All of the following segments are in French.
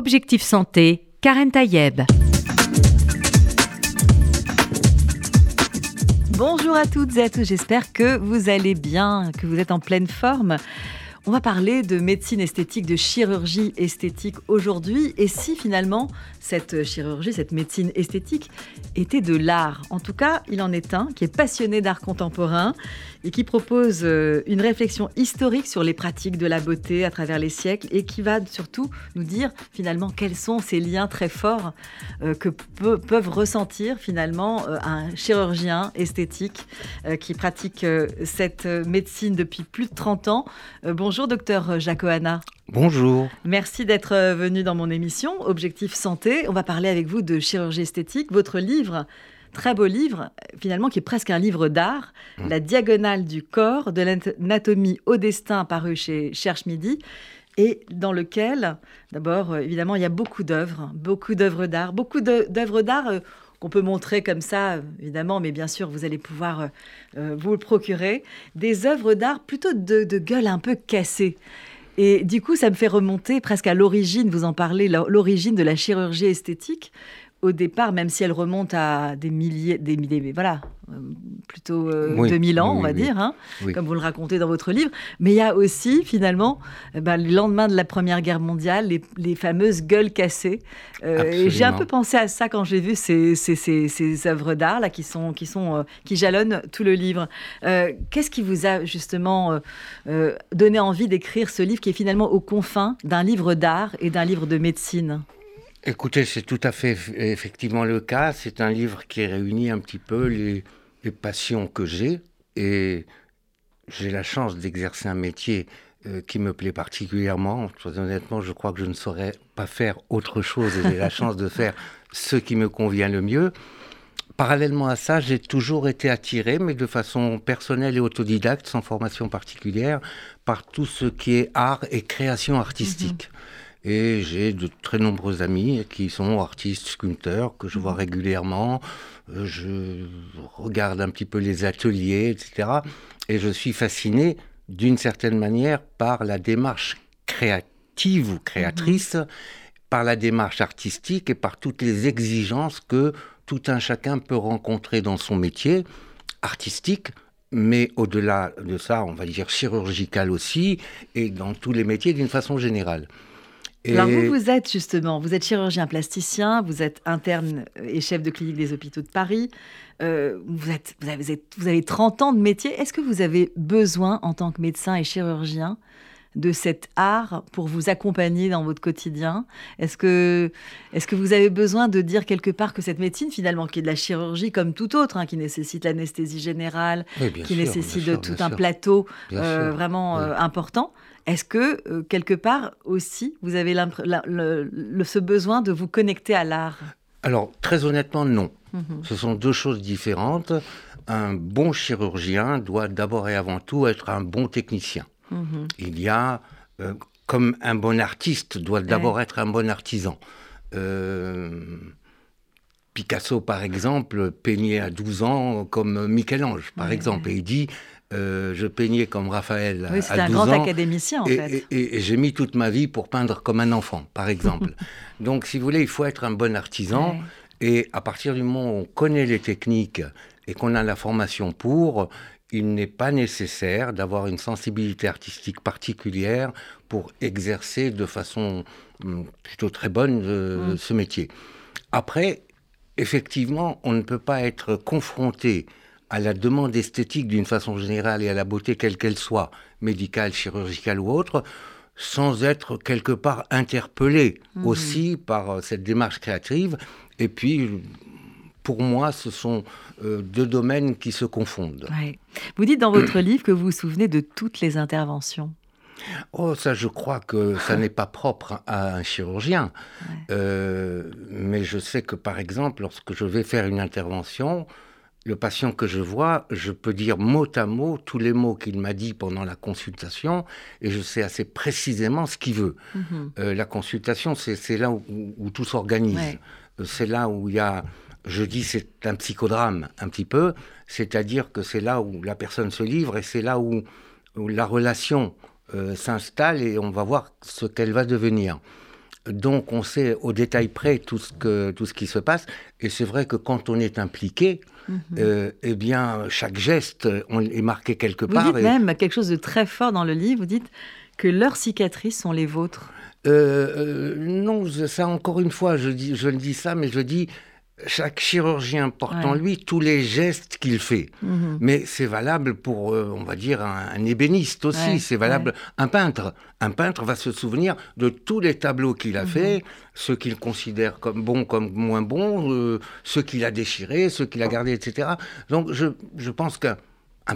Objectif Santé, Karen Tayeb. Bonjour à toutes et à tous, j'espère que vous allez bien, que vous êtes en pleine forme. On va parler de médecine esthétique, de chirurgie esthétique aujourd'hui. Et si finalement cette chirurgie, cette médecine esthétique était de l'art En tout cas, il en est un qui est passionné d'art contemporain et qui propose euh, une réflexion historique sur les pratiques de la beauté à travers les siècles et qui va surtout nous dire finalement quels sont ces liens très forts euh, que peuvent ressentir finalement euh, un chirurgien esthétique qui pratique cette médecine depuis plus de 30 ans. Bonjour docteur Jacoana. Bonjour. Merci d'être venu dans mon émission Objectif Santé. On va parler avec vous de chirurgie esthétique. Votre livre, très beau livre, finalement qui est presque un livre d'art, mmh. La diagonale du corps, de l'anatomie au destin, paru chez Cherche Midi, et dans lequel, d'abord, euh, évidemment, il y a beaucoup d'œuvres, beaucoup d'œuvres d'art, beaucoup d'œuvres d'art. Euh, qu'on peut montrer comme ça, évidemment, mais bien sûr, vous allez pouvoir euh, vous le procurer, des œuvres d'art plutôt de, de gueule un peu cassée. Et du coup, ça me fait remonter presque à l'origine, vous en parlez, l'origine de la chirurgie esthétique. Au départ, même si elle remonte à des milliers, des milliers, voilà, euh, plutôt euh, 2000 ans, on va dire, hein, comme vous le racontez dans votre livre. Mais il y a aussi, finalement, eh ben, le lendemain de la Première Guerre mondiale, les, fameuses gueules cassées. Euh, j'ai un peu pensé à ça quand j'ai vu ces, ces, ces, œuvres d'art là qui sont qui sont euh, qui jalonnent tout le livre. Qu'est-ce qui vous a justement donné envie d'écrire ce livre qui est finalement aux confins d'un livre d'art et d'un livre de médecine? Écoutez, c'est tout à fait effectivement le cas. C'est un livre qui réunit un petit peu les, passions que j'ai et j'ai la chance d'exercer un métier euh, qui me plaît particulièrement. honnêtement, je crois que je ne saurais pas faire autre chose et j'ai la chance de faire ce qui me convient le mieux. Parallèlement à ça, j'ai toujours été attiré, mais de façon personnelle et autodidacte, sans formation particulière, par tout ce qui est art et création artistique. Mhm. Et j'ai de très nombreux amis qui sont artistes, sculpteurs, que je vois mhm. régulièrement. Euh, je regarde un petit peu les ateliers, etc. Et je suis fasciné d'une certaine manière par la démarche créative ou créatrice, mhm. par la démarche artistique et par toutes les exigences que tout un chacun peut rencontrer dans son métier artistique, mais au-delà de ça, on va dire chirurgical aussi, et dans tous les métiers d'une façon générale. Alors vous, vous êtes justement, vous êtes chirurgien plasticien, vous êtes interne et chef de clinique des hôpitaux de Paris. Euh, vous, êtes, vous, avez, vous avez 30 ans de métier. Est-ce que vous avez besoin, en tant que médecin et chirurgien, de cet art pour vous accompagner dans votre quotidien? Est-ce que, est que vous avez besoin de dire quelque part que cette médecine, finalement, qui est de la chirurgie comme tout autre, hein, qui nécessite l'anesthésie générale, qui nécessite tout un plateau euh, vraiment euh, important, est-ce que, euh, quelque part aussi, vous avez ce besoin de vous connecter à l'art? Alors, très honnêtement, non. Mhm. Ce sont deux choses différentes. Un bon chirurgien doit d'abord et avant tout être un bon technicien. Mhm. Il y a, euh, comme un bon artiste doit d'abord être un bon artisan. Euh, Picasso, par exemple, peignait à 12 ans comme Michel-Ange, par exemple, et il dit euh, je peignais comme Raphaël oui, à, 12 un grand académicien, en et, fait. Et, j'ai mis toute ma vie pour peindre comme un enfant, par exemple. Donc, si vous voulez, il faut être un bon artisan. Et à partir du moment où on connaît les techniques et qu'on a la formation pour, il n'est pas nécessaire d'avoir une sensibilité artistique particulière pour exercer de façon hum, plutôt très bonne euh, mm. ce métier. Après, effectivement, on ne peut pas être confronté à la demande esthétique d'une façon générale et à la beauté quelle qu'elle soit, médicale, chirurgicale ou autre, sans être quelque part interpellé mhm. aussi par euh, cette démarche créative. Et puis, pour moi, ce sont euh, deux domaines qui se confondent. Vous dites dans votre livre que vous vous souvenez de toutes les interventions. Oh, ça, je crois que ça n'est pas propre à un chirurgien. Euh, mais je sais que, par exemple, lorsque je vais faire une intervention, le patient que je vois, je peux dire mot à mot tous les mots qu'il m'a dit pendant la consultation et je sais assez précisément ce qu'il veut. Mhm. Euh, la consultation, c'est là où, tout s'organise. Euh, c'est là où il y a, je dis, c'est un psychodrame un petit peu, c'est-à-dire que c'est là où la personne se livre et c'est là où, la relation euh, s'installe et on va voir ce qu'elle va devenir. Donc on sait au détail près tout ce, que, tout ce qui se passe. Et c'est vrai que quand on est impliqué. Euh, eh bien, chaque geste on est marqué quelque part. Vous dites même quelque chose de très fort dans le livre. Vous dites que leurs cicatrices sont les vôtres. Euh, euh, non, ça encore une fois, je, dis, je le dis ça, mais je dis chaque chirurgien porte en lui tous les gestes qu'il fait. Mhm. Mais c'est valable pour, euh, on va dire, un, ébéniste aussi. c'est valable. Un peintre. Un peintre va se souvenir de tous les tableaux qu'il a faits, mhm. ceux qu'il considère comme bons, comme moins bons, euh, ceux qu'il a déchirés, ceux qu'il a gardés, etc. Donc je, je pense qu'un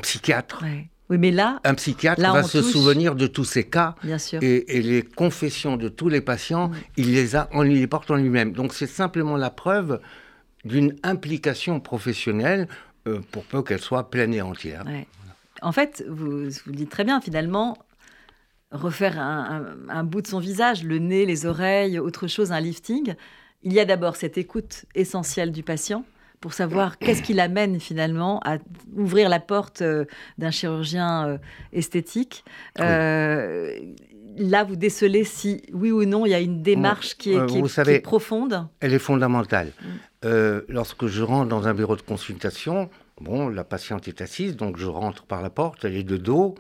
psychiatre. Oui, mais là, un psychiatre va se souvenir de tous ces cas Bien sûr. Et, les confessions de tous les patients, il les a, on les porte en lui-même. Donc c'est simplement la preuve d'une implication professionnelle euh, pour peu qu'elle soit pleine et entière. En fait, vous, vous dites très bien, finalement, refaire un, bout de son visage, le nez, les oreilles, autre chose, un lifting, il y a d'abord cette écoute essentielle du patient pour savoir qu'est-ce qui l'amène finalement à ouvrir la porte euh, d'un chirurgien euh, esthétique là, vous décelez si, oui ou non, il y a une démarche qui est, euh, qui profonde Elle est fondamentale. Mm. Euh, lorsque je rentre dans un bureau de consultation, bon, la patiente est assise, donc je rentre par la porte, elle est de dos,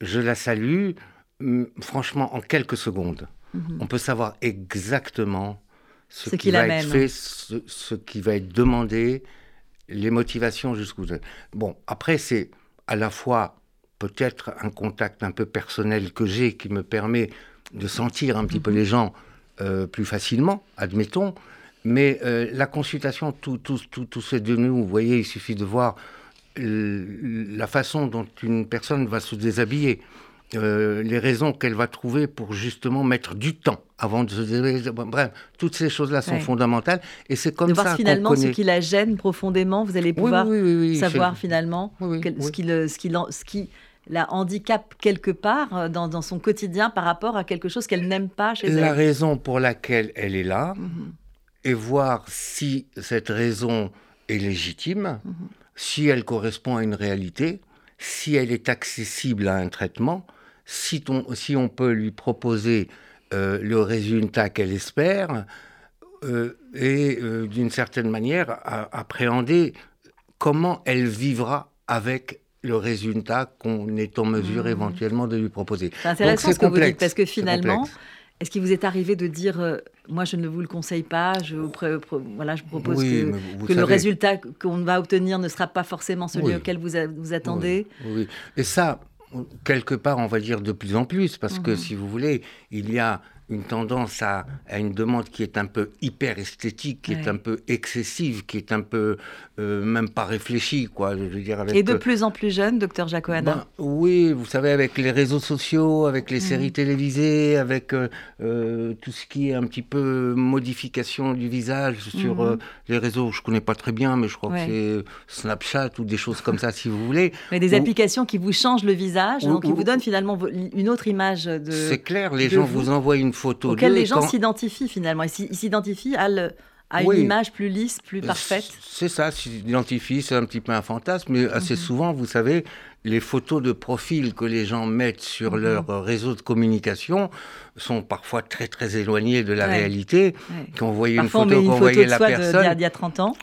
je la salue, mm, franchement, en quelques secondes. Mm-hmm. On peut savoir exactement ce, qui, va être fait, ce, qui va être demandé, les motivations jusqu'où. Bon, après, c'est à la fois peut-être un contact un peu personnel que j'ai qui me permet de sentir un petit peu mhm. les gens euh, plus facilement, admettons. Mais euh, la consultation, tout, tout, tout, tout c'est de nous. Vous voyez, il suffit de voir la façon dont une personne va se déshabiller. Euh, les raisons qu'elle va trouver pour justement mettre du temps avant de se déshabiller. Bref, toutes ces choses-là sont fondamentales et c'est comme de voir finalement ce qui la gêne profondément. Vous allez pouvoir savoir finalement ce qui, le, ce, qui, ce qui la handicap quelque part euh, dans, son quotidien par rapport à quelque chose qu'elle n'aime pas chez elle. La raison pour laquelle elle est là, mhm. et voir si cette raison est légitime, mhm. si elle correspond à une réalité, si elle est accessible à un traitement, si, on peut lui proposer euh, le résultat qu'elle espère, euh, et d'une certaine manière appréhender comment elle vivra avec le résultat qu'on est en mesure mmh. éventuellement de lui proposer. C'est intéressant ce que vous dites, parce que finalement, est-ce qu'il vous est arrivé de dire, euh, moi je ne vous le conseille pas, je vous, voilà, je propose que, le résultat qu'on va obtenir ne sera pas forcément celui auquel vous, vous attendez oui, Et ça, quelque part, on va dire de plus en plus, parce que mmh. si vous voulez, il y a une tendance à, une demande qui est un peu hyper esthétique, qui est un peu excessive, qui est un peu euh, même pas réfléchie, quoi. Je veux dire, Et de plus en plus jeune, docteur Jacoana ben, Oui, vous savez, avec les réseaux sociaux, avec les mm. séries télévisées, avec euh, euh, tout ce qui est un petit peu modification du visage sur mm-hmm. les réseaux, je connais pas très bien, mais je crois que c'est Snapchat ou des choses comme ça, si vous voulez. Mais des applications qui vous changent le visage, donc qui vous donnent finalement une autre image de. C'est clair, les gens vous envoient une photo auquel les gens s'identifient finalement. Ils s'identifient à, une image plus lisse, plus parfaite. C'est ça, s'identifient, c'est un petit peu un fantasme, mais assez mhm. souvent, vous savez, les photos de profil que les gens mettent sur mhm. leur réseau de communication sont parfois très très éloignées de la réalité. Quand vous voyez une photo, qu'on voyait la personne, d'il y a 30 ans,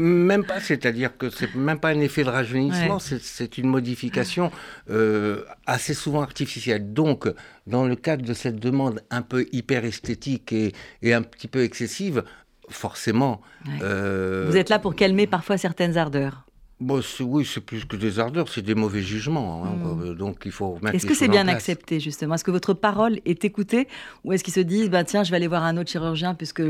même pas, c'est-à-dire que c'est même pas un effet de rajeunissement, c'est une modification euh, assez souvent artificielle. Donc, dans le cadre de cette demande un peu hyper esthétique et, et un petit peu excessive, forcément. Euh, vous êtes là pour calmer parfois certaines ardeurs. Bon, oui, c'est plus que des ardeurs, c'est des mauvais jugements. Hein, hmm. euh, donc il faut Est-ce que c'est bien accepté justement? Est-ce que votre parole est écoutée ou est-ce qu'ils se disent bah tiens je vais aller voir un autre chirurgien puisque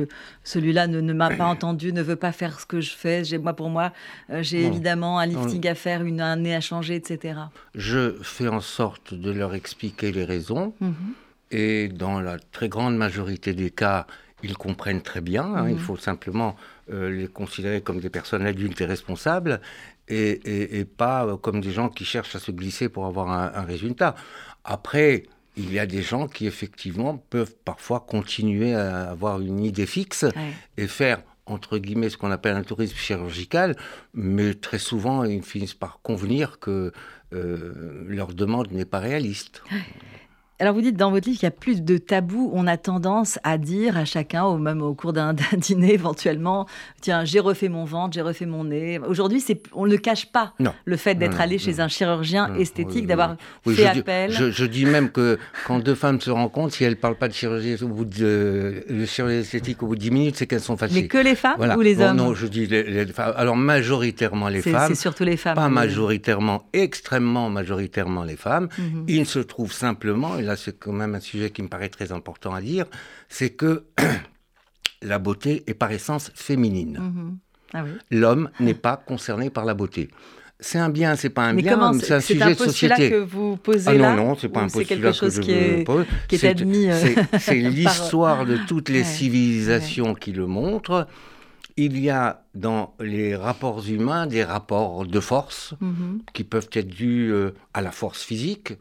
celui-là ne, m'a pas entendu, ne veut pas faire ce que je fais. J'ai moi pour moi euh, j'ai évidemment un lifting à faire, une, un nez à changer, etc. Je fais en sorte de leur expliquer les raisons mhm. et dans la très grande majorité des cas ils comprennent très bien. Hein. Il mhm. faut simplement euh, les considérer comme des personnes adultes et responsables et, pas euh, comme des gens qui cherchent à se glisser pour avoir un, résultat. Après, il y a des gens qui effectivement peuvent parfois continuer à avoir une idée fixe et faire entre guillemets ce qu'on appelle un tourisme chirurgical, mais très souvent ils finissent par convenir que euh, leur demande n'est pas réaliste. Alors vous dites dans votre livre qu'il y a plus de tabous. On a tendance à dire à chacun, ou même au cours d'un dîner éventuellement, tiens, j'ai refait mon ventre, j'ai refait mon nez. Aujourd'hui, on ne cache pas le fait d'être allé chez un chirurgien esthétique, d'avoir fait appel. je, dis même que quand deux femmes se rencontrent, si elles ne parlent pas de chirurgie, au bout de, chirurgie esthétique au bout de 10 minutes, c'est qu'elles sont fâchées. Mais que les femmes ou les hommes Non, je dis les, femmes. Alors majoritairement les femmes. C'est surtout les femmes. Pas majoritairement, extrêmement majoritairement les femmes. Mhm. Il se trouve simplement, là c'est quand même un sujet qui me paraît très important à dire, c'est que la beauté est par essence féminine. Mhm. Ah L'homme n'est pas concerné par la beauté. C'est un bien, c'est pas un bien, c'est un sujet de société. que vous posez ah non, non, c'est pas un postulat que je qui est, pose. Qui est admis. Euh, c'est l'histoire de toutes les civilisations qui le montrent. Il y a dans les rapports humains des rapports de force mhm. qui peuvent être dus euh, à la force physique,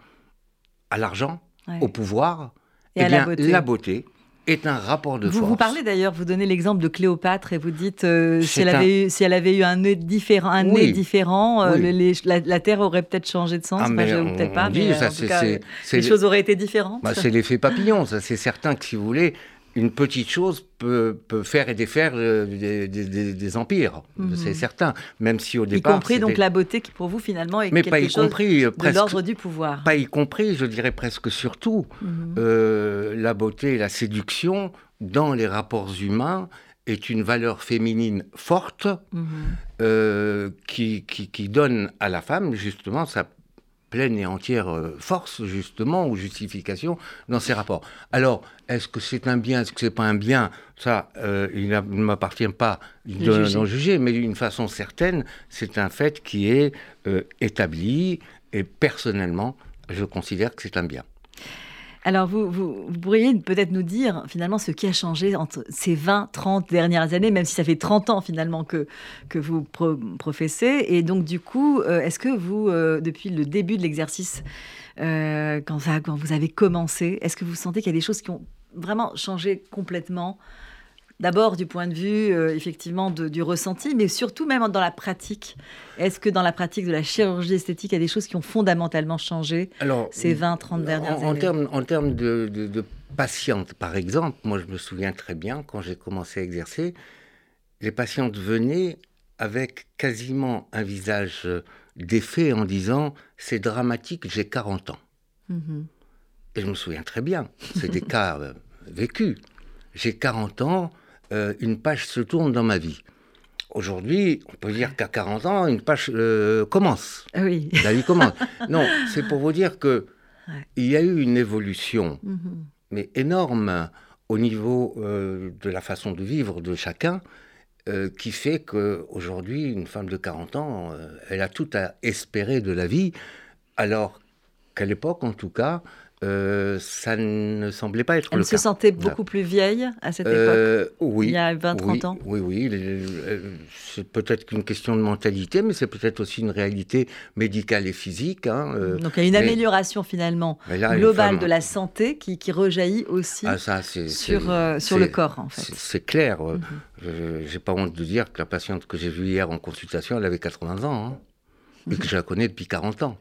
à l'argent, au pouvoir, et, à bien, la beauté. est un rapport de vous, force. Vous parlez d'ailleurs, vous donnez l'exemple de Cléopâtre et vous dites euh, si, elle avait eu, si elle avait eu un nez différent, un nez différent euh, la, Terre aurait peut-être changé de sens. Ah, peut-être pas, mais ça, en tout cas, les choses auraient été différentes. Bah, c'est l'effet papillon, ça c'est certain que si vous voulez, une petite chose peut, peut faire et défaire euh, des, des, empires, mhm. c'est certain. Même si au départ. Y compris donc la beauté qui pour vous finalement est quelque chose compris, euh, de l'ordre du pouvoir. Pas y compris, je dirais presque surtout, mhm. euh, la beauté la séduction dans les rapports humains est une valeur féminine forte mhm. qui, qui, qui, donne à la femme justement sa pleine et entière euh, force, justement, ou justification dans ces rapports. Alors, est-ce que c'est un bien, est-ce que c'est pas un bien? Ça, euh, il ne m'appartient pas d'en juger, mais d'une façon certaine, c'est un fait qui est euh, établi, et personnellement, je considère que c'est un bien. Alors, vous, vous, pourriez peut-être nous dire finalement ce qui a changé entre ces 20, 30 dernières années, même si ça fait 30 ans finalement que, que vous professez. Et donc, du coup, euh, est-ce que vous, euh, depuis le début de l'exercice, euh, quand, quand, vous avez commencé, est-ce que vous sentez qu'il y a des choses qui ont vraiment changé complètement? D'abord du point de vue euh, effectivement du ressenti, mais surtout même dans la pratique. Est-ce que dans la pratique de la chirurgie esthétique, il y a des choses qui ont fondamentalement changé ces 20-30 dernières en, années En termes, de, de, patientes, par exemple, moi je me souviens très bien quand j'ai commencé à exercer, les patientes venaient avec quasiment un visage euh, défait en disant c'est dramatique, j'ai 40 ans. Mm-hmm. Et je me souviens très bien, c'est des cas euh, vécus. J'ai 40 ans, euh, une page se tourne dans ma vie. Aujourd'hui, on peut dire qu'à 40 ans, une page euh, commence. Ah oui. La vie commence. non, c'est pour vous dire que il y a eu une évolution, mm-hmm. mais énorme au niveau euh, de la façon de vivre de chacun, qui fait qu'aujourd'hui, une femme de 40 ans, elle a tout à espérer de la vie, alors qu'à l'époque, en tout cas, euh, ça ne semblait pas être Elle le se sentait beaucoup plus vieille à cette euh, époque Oui. Il y a 20-30 ans Oui, oui. C'est peut-être qu'une question de mentalité, mais c'est peut-être aussi une réalité médicale et physique. Hein, euh, Donc il y a une amélioration finalement globale de la santé qui, qui rejaillit aussi ah, ça, sur, sur le corps, en fait. C'est clair. Mhm. Je n'ai pas honte de dire que la patiente que j'ai vue hier en consultation, elle avait 80 ans. Hein, et que je la connais depuis 40 ans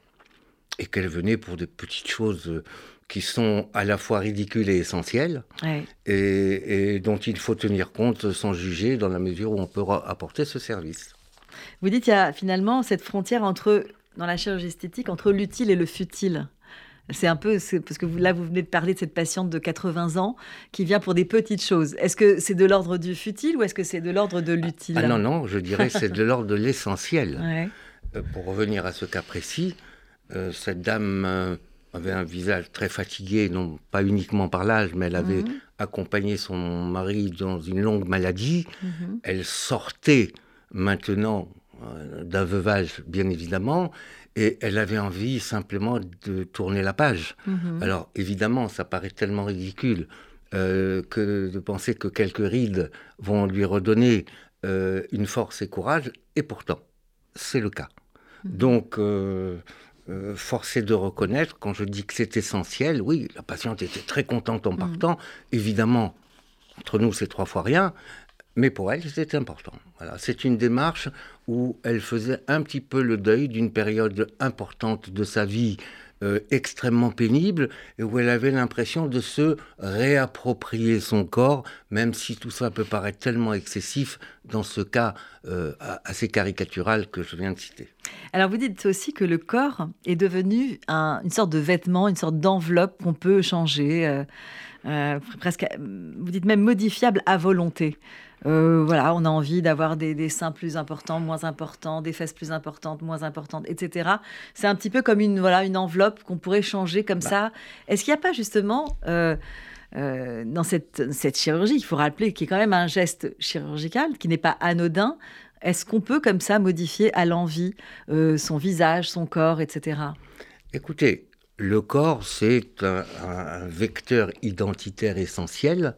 et qu'elle venait pour des petites choses euh, qui sont à la fois ridicules et essentielles, et, dont il faut tenir compte sans juger dans la mesure où on peut apporter ce service. Vous dites qu'il y a finalement cette frontière entre, dans la chirurgie esthétique entre l'utile et le futile. C'est un peu, parce que vous, là, vous venez de parler de cette patiente de 80 ans qui vient pour des petites choses. Est-ce que c'est de l'ordre du futile ou est-ce que c'est de l'ordre de l'utile? Ah, Non, non, je dirais c'est de l'ordre de l'essentiel. Euh, pour revenir à ce cas précis, euh, cette dame euh, avait un visage très fatigué, non pas uniquement par l'âge, mais elle avait mhm. accompagné son mari dans une longue maladie. Mhm. Elle sortait maintenant euh, d'un veuvage, bien évidemment, et elle avait envie simplement de tourner la page. Mhm. Alors évidemment, ça paraît tellement ridicule que de penser que quelques rides vont lui redonner une force et courage, et pourtant, c'est le cas. Donc, euh, forcé de reconnaître, quand je dis que c'est essentiel, oui, la patiente était très contente en mm. partant. Évidemment, entre nous, c'est trois fois rien, Mais pour elle, c'était important. Voilà. C'est une démarche où elle faisait un petit peu le deuil d'une période importante de sa vie euh, extrêmement pénible et où elle avait l'impression de se réapproprier son corps, même si tout ça peut paraître tellement excessif dans ce cas euh, assez caricatural que je viens de citer. Alors vous dites aussi que le corps est devenu une sorte de vêtement, une sorte d'enveloppe qu'on peut changer, euh, presque, vous dites même modifiable à volonté. Euh, voilà, on a envie d'avoir des, seins plus importants, moins importants, des fesses plus importantes, moins importantes, etc. C'est un petit peu comme une, voilà, une enveloppe qu'on pourrait changer comme bah. ça. Est-ce qu'il n'y a pas justement euh, euh, dans cette, cette chirurgie, il faut rappeler qu'il y a quand même un geste chirurgical qui n'est pas anodin. Est-ce qu'on peut comme ça modifier à l'envie son visage, son corps, etc. Écoutez, le corps, c'est un, vecteur identitaire essentiel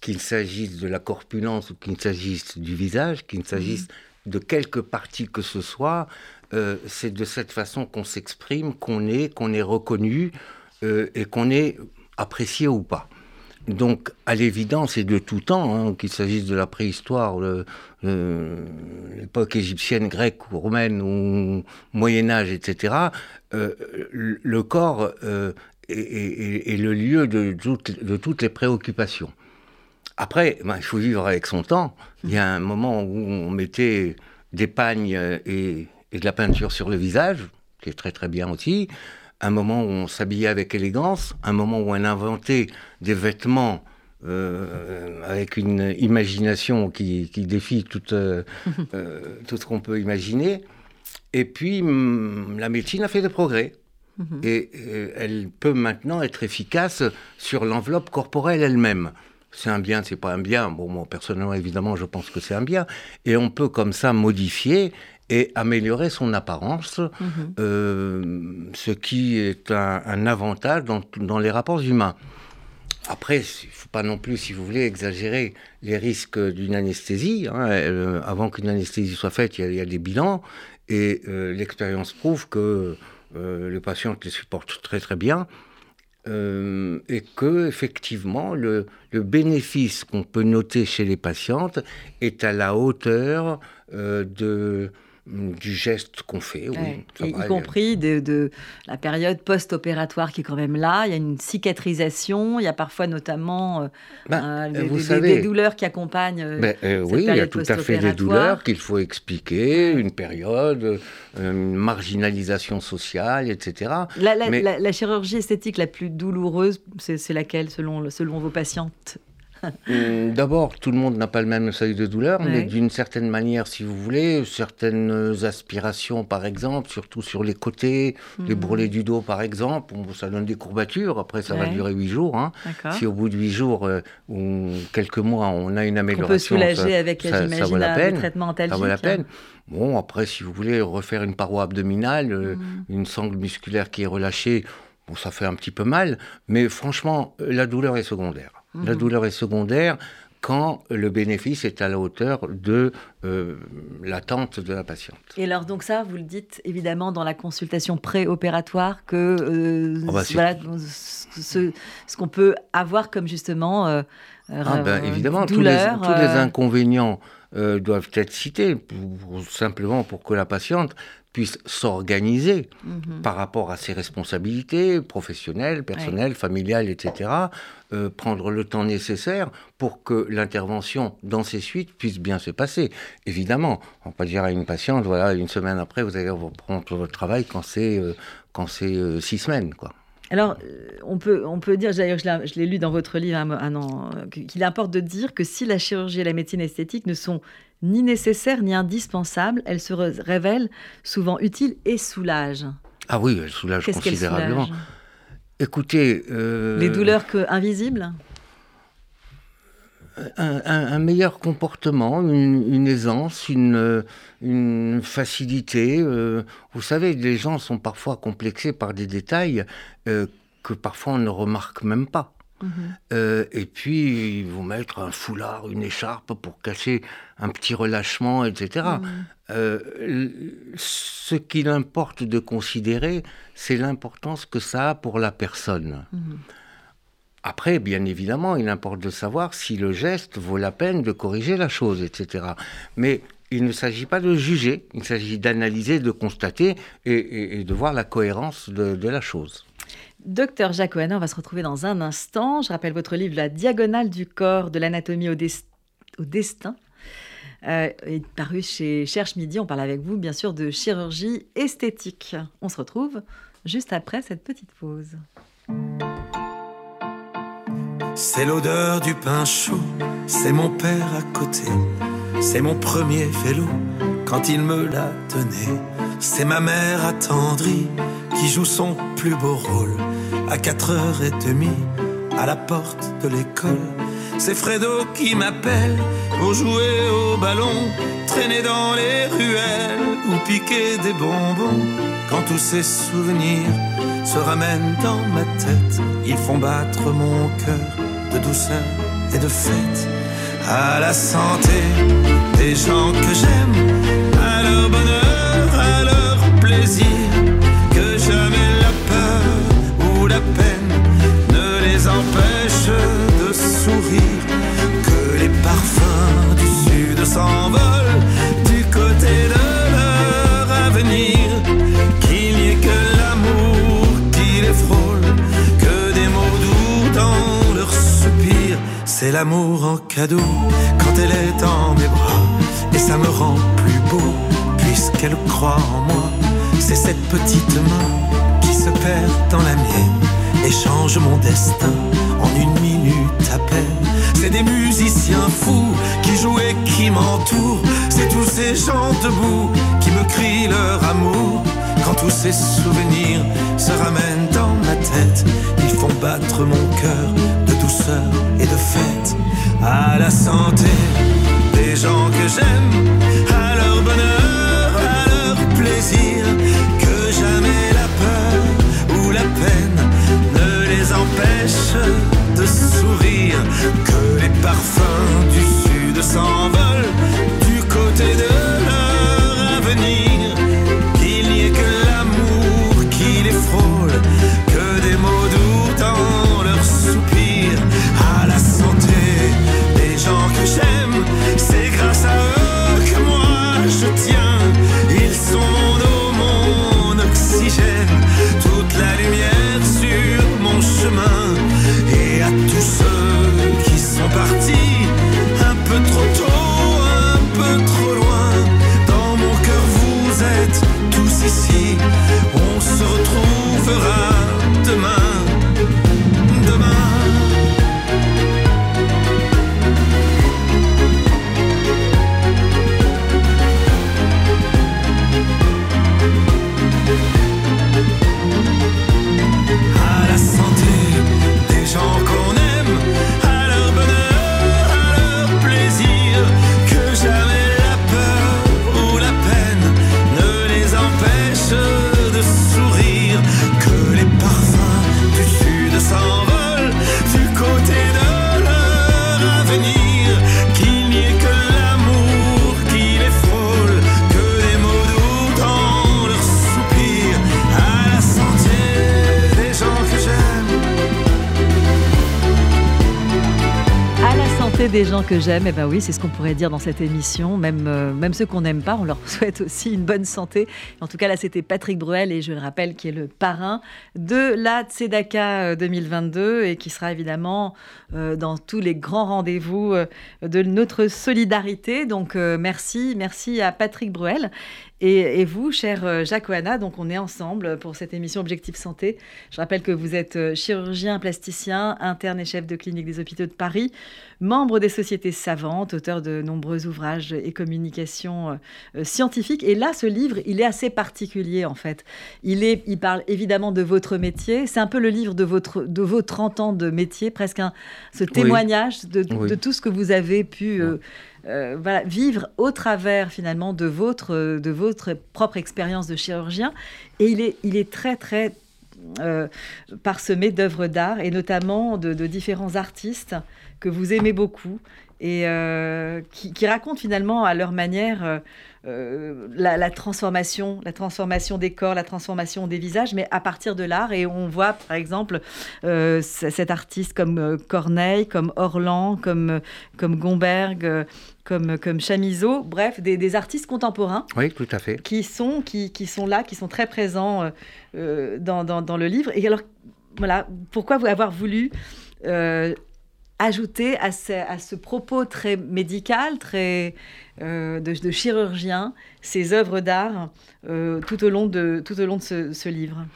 qu'il s'agisse de la corpulence ou qu'il s'agisse du visage, qu'il s'agisse mhm. de quelque partie que ce soit, euh, c'est de cette façon qu'on s'exprime, qu'on est, qu'on est reconnu euh, et qu'on est apprécié ou pas. Donc, à l'évidence et de tout temps, hein, qu'il s'agisse de la préhistoire, l'époque égyptienne, grecque ou romaine ou Moyen Âge, etc., euh, le corps est, le lieu de toutes les préoccupations. Après, ben, il faut vivre avec son temps. Il y a un moment où on mettait des pagnes et, de la peinture sur le visage, qui est très très bien aussi. Un moment où on s'habillait avec élégance. Un moment où on inventait des vêtements euh, avec une imagination qui, défie tout, euh, euh, tout ce qu'on peut imaginer. Et puis, hum, la médecine a fait des progrès. Mhm. Et elle peut maintenant être efficace sur l'enveloppe corporelle elle-même c'est un bien, c'est pas un bien. Bon, moi, personnellement, évidemment, je pense que c'est un bien. Et on peut comme ça modifier et améliorer son apparence, mhm. euh, ce qui est un, avantage dans, les rapports humains. Après, il ne faut pas non plus, si vous voulez, exagérer les risques d'une anesthésie. Hein. Euh, avant qu'une anesthésie soit faite, il y, a des bilans. Et euh, l'expérience prouve que le patient les supporte très très bien. Euh, et que effectivement le, le bénéfice qu'on peut noter chez les patientes est à la hauteur euh, de du geste qu'on fait. Oui, y compris de, la période post-opératoire qui est quand même là. Il y a une cicatrisation, il y a parfois notamment euh, ben, des, douleurs qui accompagnent. Euh, ben, euh, oui, il y a tout à fait des douleurs qu'il faut expliquer, une période, une marginalisation sociale, etc. La, chirurgie esthétique la plus douloureuse, c'est laquelle selon, selon vos patientes? d'abord, tout le monde n'a pas le même seuil de douleur, mais d'une certaine manière, si vous voulez, certaines aspirations, par exemple, surtout sur les côtés, les hmm. bourrelets du dos, par exemple, ça donne des courbatures. Après, ça va durer huit jours. Hein. Si au bout de huit jours euh, ou quelques mois, on a une amélioration, on peut soulager avec, j'imagine, le traitement Ça vaut la peine. Bon, après, si vous voulez refaire une paroi abdominale, euh, hmm. une sangle musculaire qui est relâchée, bon, ça fait un petit peu mal, mais franchement, la douleur est secondaire. La mhm. douleur est secondaire quand le bénéfice est à la hauteur de euh, l'attente de la patiente. Et alors donc ça, vous le dites évidemment dans la consultation préopératoire que euh, oh, bah, voilà, ce, qu'on peut avoir comme justement euh, ah, ben, évidemment tous les, tous les inconvénients doivent être cités simplement pour que la patiente puisse s'organiser mhm. par rapport à ses responsabilités professionnelles, personnelles, familiales, etc., euh, prendre le temps nécessaire pour que l'intervention dans ces suites puisse bien se passer. Évidemment, on va pas dire à une patiente, voilà, une semaine après, vous allez reprendre votre travail quand c'est euh, quand c'est euh, six semaines, quoi. Alors, on peut, on peut dire, d'ailleurs, je l'ai lu dans votre livre un an, qu'il importe de dire que si la chirurgie et la médecine esthétique ne sont ni nécessaire ni indispensable, elle se révèle souvent utile et soulage. Ah oui, elle soulage considérablement. Écoutez. Euh, Les douleurs que, invisibles? Un, meilleur comportement, une, aisance, une, une facilité. Euh, vous savez, les gens sont parfois complexés par des détails euh, que parfois on ne remarque même pas. Euh, et puis, ils vont mettre un foulard, une écharpe pour cacher un petit relâchement, etc. Mhm. Euh, ce qu'il importe de considérer, c'est l'importance que ça a pour la personne. Mhm. Après, bien évidemment, il importe de savoir si le geste vaut la peine de corriger la chose, etc. Mais il ne s'agit pas de juger, il s'agit d'analyser, de constater et, de voir la cohérence de, la chose. Docteur Jacques on va se retrouver dans un instant. Je rappelle votre livre La diagonale du corps, de l'anatomie au, destin. Euh, est paru chez Cherche Midi. On parle avec vous, bien sûr, de chirurgie esthétique. On se retrouve juste après cette petite pause. C'est l'odeur du pain chaud, c'est mon père à côté, c'est mon premier vélo quand il me l'a donné. C'est ma mère attendrie qui joue son plus beau rôle à 4h30 à la porte de l'école. C'est Fredo qui m'appelle pour jouer au ballon, traîner dans les ruelles ou piquer des bonbons. Quand tous ces souvenirs se ramènent dans ma tête, ils font battre mon cœur de douceur et de fête. À la santé des gens que j'aime, à leur bonheur, à leur plaisir, que jamais la peur ou la peine ne les empêche de sourire, que les parfums du sud s'envolent du côté de leur avenir, qu'il n'y ait que l'amour qui les frôle, que des mots doux dans leur soupir, c'est l'amour en cadeau quand elle est dans mes bras, et ça me rend plus beau puisqu'elle croit en moi. C'est cette petite main qui se perd dans la mienne et change mon destin en une minute à peine. C'est des musiciens fous qui jouent et qui m'entourent. C'est tous ces gens debout qui me crient leur amour. Quand tous ces souvenirs se ramènent dans ma tête, ils font battre mon cœur de douceur et de fête. À la santé que j'aime, et ben oui, c'est ce qu'on pourrait dire dans cette émission. Même, euh, même ceux qu'on n'aime pas, on leur souhaite aussi une bonne santé. En tout cas, là, c'était Patrick Bruel, et je le rappelle, qui est le parrain de la Tzedaka euh, 2022 et qui sera évidemment euh, dans tous les grands rendez-vous euh, de notre solidarité. Donc, euh, merci, merci à Patrick Bruel. Et, et vous, cher euh, Jacques Oana, donc on est ensemble pour cette émission Objectif Santé. Je rappelle que vous êtes euh, chirurgien plasticien, interne et chef de clinique des hôpitaux de Paris, membre des sociétés savantes, auteur de nombreux ouvrages et communications euh, scientifiques. Et là, ce livre, il est assez particulier en fait. Il, est, il parle évidemment de votre métier. C'est un peu le livre de, votre, de vos 30 ans de métier, presque un, ce témoignage de, Oui. de tout ce que vous avez pu euh, euh, vivre au travers finalement de votre, de votre propre expérience de chirurgien. Et il est, il est très très euh, parsemé d'œuvres d'art et notamment de, différents artistes que vous aimez beaucoup et qui, qui, racontent finalement à leur manière euh, la, transformation, la transformation des corps, la transformation des visages, mais à partir de l'art. Et on voit, par exemple, euh, cet artiste comme euh, Corneille, comme Orlan, comme, comme Gomberg, comme, comme Chamizo, bref, des, artistes contemporains. Oui, tout à fait. Qui sont, qui, qui sont là, qui sont très présents dans, dans, le livre. Et alors, voilà, pourquoi avoir voulu ajouter à ce, à ce, propos très médical, très euh, de, chirurgien, ces œuvres d'art euh, tout au long de, tout au long de ce, livre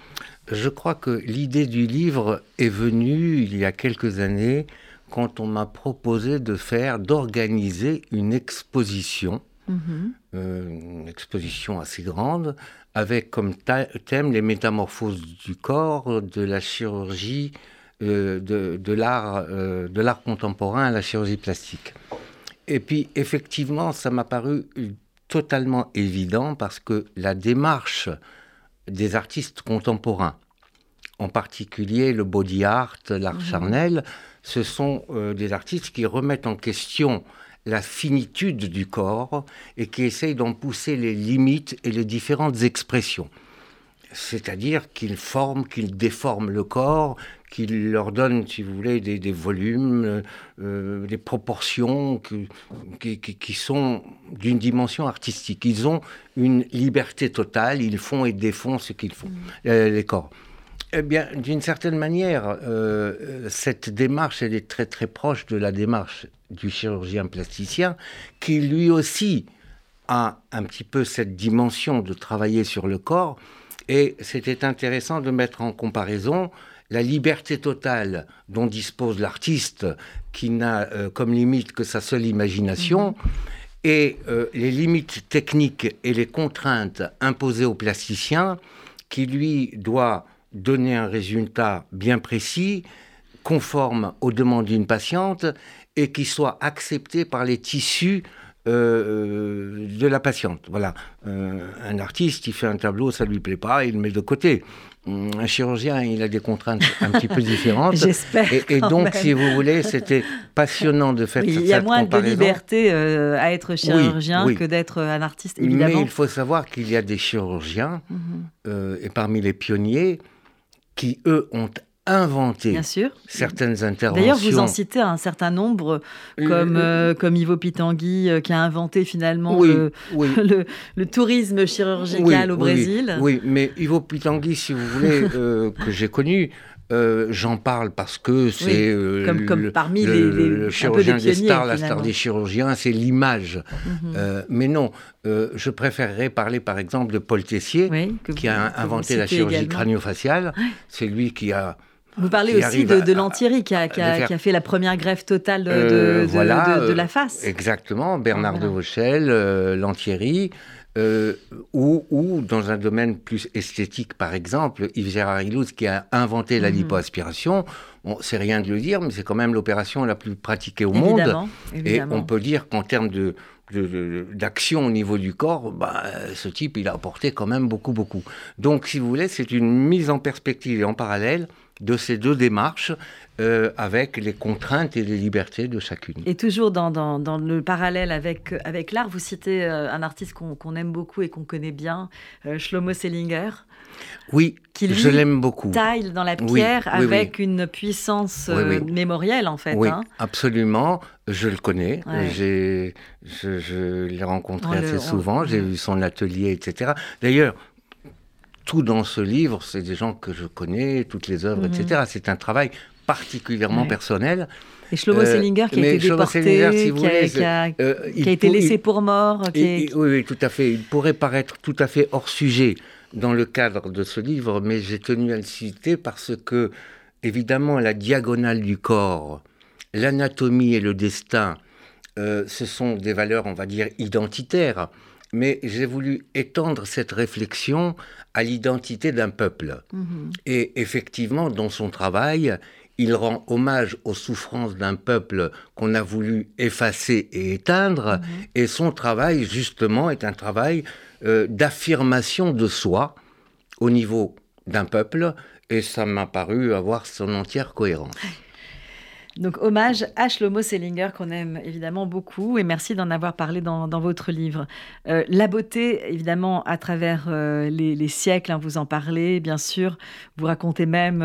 Je crois que l'idée du livre est venue il y a quelques années quand on m'a proposé de faire, d'organiser une exposition, mhm. euh, une exposition assez grande, avec comme thème les métamorphoses du corps, de la chirurgie, de, de l'art contemporain à la chirurgie plastique. Et puis, effectivement, ça m'a paru totalement évident parce que la démarche des artistes contemporains, en particulier le body art, l'art mhm. charnel, ce sont euh, des artistes qui remettent en question la finitude du corps et qui essayent d'en pousser les limites et les différentes expressions. C'est-à-dire qu'ils forment, qu'ils déforment le corps, qui leur donne, si vous voulez, des, volumes, euh, des proportions qui, qui, sont d'une dimension artistique. Ils ont une liberté totale, ils font et défont ce qu'ils font, mm. euh, les corps. Eh bien, d'une certaine manière, euh, cette démarche, elle est très très proche de la démarche du chirurgien plasticien, qui lui aussi a un petit peu cette dimension de travailler sur le corps. Et c'était intéressant de mettre en comparaison la liberté totale dont dispose l'artiste, qui n'a euh, comme limite que sa seule imagination, mhm. et euh, les limites techniques et les contraintes imposées au plasticien, qui lui doit donner un résultat bien précis, conforme aux demandes d'une patiente, et qui soit accepté par les tissus euh, de la patiente. Voilà, un artiste, il fait un tableau, ça lui plaît pas, il le met de côté un chirurgien, il a des contraintes un petit peu différentes. J'espère. Et, donc, si vous voulez, c'était passionnant de faire oui, cette Il y a moins de liberté euh, à être chirurgien que d'être un artiste, évidemment. Mais il faut savoir qu'il y a des chirurgiens, mhm. euh, et parmi les pionniers, qui, eux, ont inventé Bien sûr. certaines interventions. D'ailleurs, vous en citez un certain nombre, comme, euh, comme Ivo Pitangui, euh, qui a inventé finalement le, Le, tourisme chirurgical au Brésil. Oui, mais Ivo Pitangui, si vous voulez, euh, que j'ai connu, j'en parle parce que c'est comme, comme, parmi les, le chirurgien des stars, la star des chirurgiens, c'est l'image. Mhm. mais non, je préférerais parler par exemple de Paul Tessier, qui a inventé la chirurgie crânio-faciale. C'est lui qui a vous parlez aussi de, de Lantieri qui a, qui, a, fait la première greffe totale de, euh, de, la face. Exactement, Bernard de Vauchel, euh, Lantieri. Euh, ou, ou, dans un domaine plus esthétique, par exemple, Yves Gérard Ilouz qui a inventé la mhm. lipoaspiration. Bon, c'est rien de le dire, mais c'est quand même l'opération la plus pratiquée au monde. Et on peut dire qu'en termes de, d'action au niveau du corps, bah, ce type, il a apporté quand même beaucoup, beaucoup. Donc, si vous voulez, c'est une mise en perspective et en parallèle de ces deux démarches euh, avec les contraintes et les libertés de chacune. Et toujours dans, dans, le parallèle avec, avec l'art, vous citez euh, un artiste qu'on aime beaucoup et qu'on connaît bien, euh, Shlomo Sellinger. Oui, qui je l'aime beaucoup. Taille dans la pierre avec une puissance mémorielle en fait. Oui, hein. absolument. Je le connais. je, je l'ai rencontré assez souvent. J'ai vu son atelier, etc. D'ailleurs, tout dans ce livre, c'est des gens que je connais, toutes les œuvres, etc. Mhm. C'est un travail particulièrement personnel. Et Shlomo euh, Sellinger qui a été déporté, qui, a, été laissé pour mort. oui, oui, tout à fait. Il pourrait paraître tout à fait hors sujet dans le cadre de ce livre, mais j'ai tenu à le citer parce que, évidemment, la diagonale du corps, l'anatomie et le destin, euh, ce sont des valeurs, on va dire, identitaires mais j'ai voulu étendre cette réflexion à l'identité d'un peuple. Mhm. Et effectivement, dans son travail, il rend hommage aux souffrances d'un peuple qu'on a voulu effacer et éteindre, mhm. et son travail, justement, est un travail euh, d'affirmation de soi au niveau d'un peuple, et ça m'a paru avoir son entière cohérence. Donc hommage à Shlomo Sellinger qu'on aime évidemment beaucoup et merci d'en avoir parlé dans, votre livre. Euh, la beauté, évidemment, à travers euh, les, siècles, hein, vous en parlez, bien sûr. Vous racontez même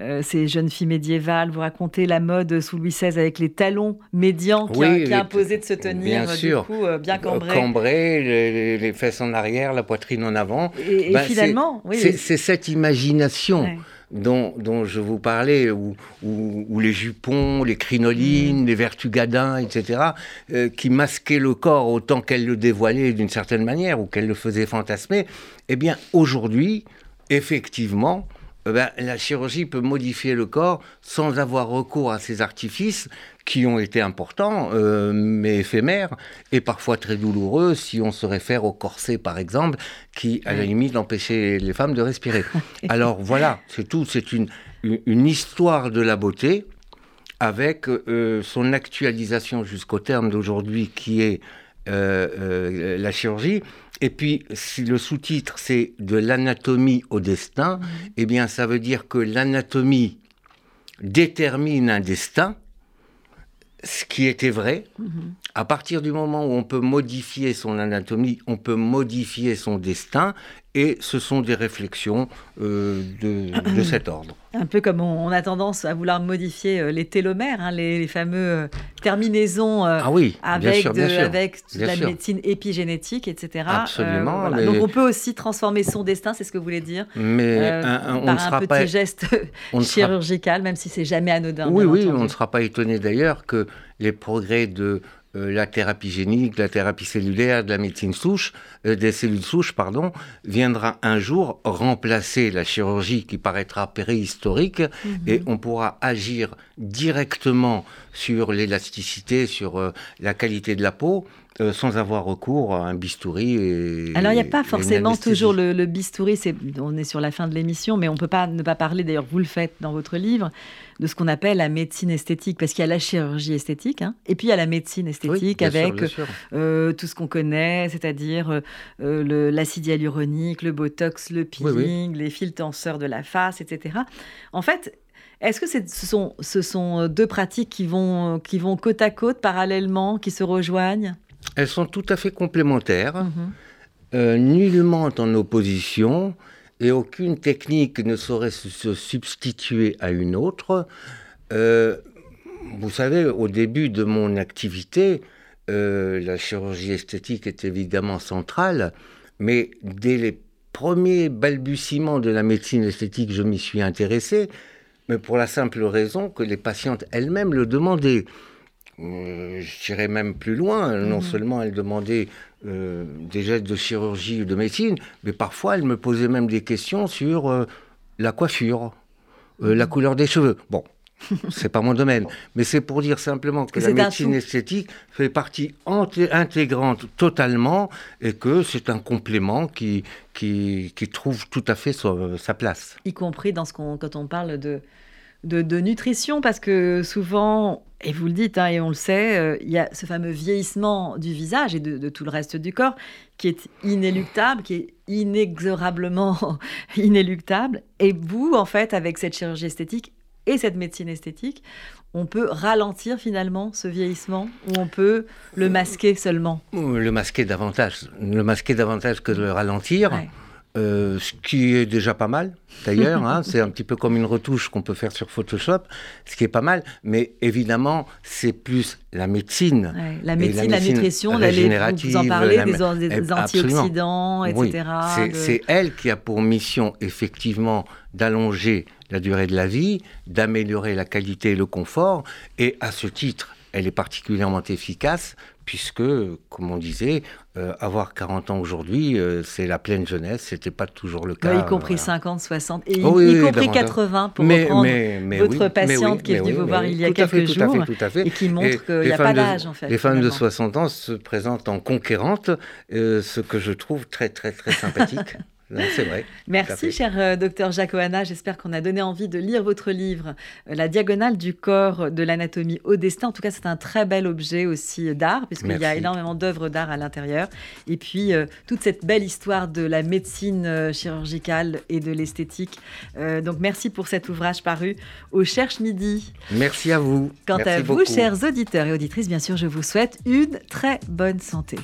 euh, ces jeunes filles médiévales, vous racontez la mode sous Louis XVI avec les talons médians qui, a, imposé de se tenir, bien sûr. coup, bien cambrés. Cambrés, les, fesses en arrière, la poitrine en avant. Et, ben, finalement, c'est cette imagination dont, je vous parlais, où, les jupons, les crinolines, mm. les vertugadins, etc., euh, qui masquaient le corps autant qu'elles le dévoilaient d'une certaine manière ou qu'elles le faisaient fantasmer, eh bien aujourd'hui, effectivement, eh ben, la chirurgie peut modifier le corps sans avoir recours à ces artifices qui ont été importants, euh, mais éphémères, et parfois très douloureux si on se réfère au corset, par exemple, qui, à la limite, empêchait les femmes de respirer. Alors voilà, c'est tout, c'est une, une histoire de la beauté avec euh, son actualisation jusqu'au terme d'aujourd'hui qui est euh, la chirurgie. Et puis, si le sous-titre c'est de l'anatomie au destin, mmh. eh bien, ça veut dire que l'anatomie détermine un destin, ce qui était vrai. Mmh. À partir du moment où on peut modifier son anatomie, on peut modifier son destin, et ce sont des réflexions euh, de, cet ordre. Un peu comme on, a tendance à vouloir modifier euh, les télomères, hein, les, fameux euh, terminaisons ah oui, avec, avec la médecine épigénétique, etc. Absolument. Donc on peut aussi transformer son destin, c'est ce que vous voulez dire, mais on par un petit pas... geste chirurgical, même si c'est jamais anodin. Oui, oui, on ne sera pas étonné d'ailleurs que les progrès de euh, la thérapie génique, la thérapie cellulaire, de la médecine souche, euh, des cellules souches, pardon, viendra un jour remplacer la chirurgie qui paraîtra préhistorique mhm. et on pourra agir directement sur l'élasticité, sur euh, la qualité de la peau euh, sans avoir recours à un bistouri. Et, Alors, il n'y a pas forcément toujours le, bistouri, on est sur la fin de l'émission, mais on ne peut pas ne pas parler, d'ailleurs, vous le faites dans votre livre, de ce qu'on appelle la médecine esthétique, parce qu'il y a la chirurgie esthétique, hein, et puis il y a la médecine esthétique avec euh, tout ce qu'on connaît, c'est-à-dire euh, l'acide hyaluronique, le botox, le peeling, les fils tenseurs de la face, etc. En fait, est-ce que ce, sont, ce sont deux pratiques qui vont, qui vont côte à côte, parallèlement, qui se rejoignent? Elles sont tout à fait complémentaires, mhm. euh, nullement en opposition, et aucune technique ne saurait se, substituer à une autre. Euh, vous savez, au début de mon activité, euh, la chirurgie esthétique est évidemment centrale, mais dès les premiers balbutiements de la médecine esthétique, je m'y suis intéressé, mais pour la simple raison que les patientes elles-mêmes le demandaient. Euh, je dirais même plus loin. Non mhm. seulement elle demandait euh, des gestes de chirurgie ou de médecine, mais parfois elle me posait même des questions sur euh, la coiffure, la mhm. couleur des cheveux. Bon, c'est pas mon domaine, mais c'est pour dire simplement que, la médecine esthétique fait partie intégrante totalement et que c'est un complément qui, qui, qui, trouve tout à fait sa, place. Y compris dans ce qu'on, quand on parle de, de, de nutrition, parce que souvent et vous le dites, hein, et on le sait, euh, il y a ce fameux vieillissement du visage et de, tout le reste du corps qui est inéluctable, qui est inexorablement inéluctable. Et vous, en fait, avec cette chirurgie esthétique et cette médecine esthétique, on peut ralentir finalement ce vieillissement ou on peut le masquer seulement? Le masquer davantage. Le masquer davantage que de le ralentir. Euh, ce qui est déjà pas mal, d'ailleurs. Hein, c'est un petit peu comme une retouche qu'on peut faire sur Photoshop, ce qui est pas mal. Mais évidemment, c'est plus la médecine. la, médecine la, nutrition, la vous en parlez, des, antioxydants, etc. C'est elle qui a pour mission, effectivement, d'allonger la durée de la vie, d'améliorer la qualité et le confort. Et à ce titre, elle est particulièrement efficace puisque, comme on disait, euh, avoir 40 ans aujourd'hui, euh, c'est la pleine jeunesse, c'était pas toujours le cas. y compris 50, 60, et oh y, compris 80 pour reprendre votre patiente qui est venue vous voir il y a quelques jours et qui montre qu'il n'y a pas d'âge en fait. Les femmes de 60 ans se présentent en conquérantes, euh, ce que je trouve très très très sympathique. c'est vrai. Merci, cher euh, docteur Jacques Oana. J'espère qu'on a donné envie de lire votre livre, euh, La diagonale du corps de l'anatomie au destin. En tout cas, c'est un très bel objet aussi d'art, puisqu'il y a énormément d'œuvres d'art à l'intérieur. Et puis, euh, toute cette belle histoire de la médecine chirurgicale et de l'esthétique. donc, merci pour cet ouvrage paru au Cherche Midi. Merci à vous. Quant à vous, chers auditeurs et auditrices, bien sûr, je vous souhaite une très bonne santé.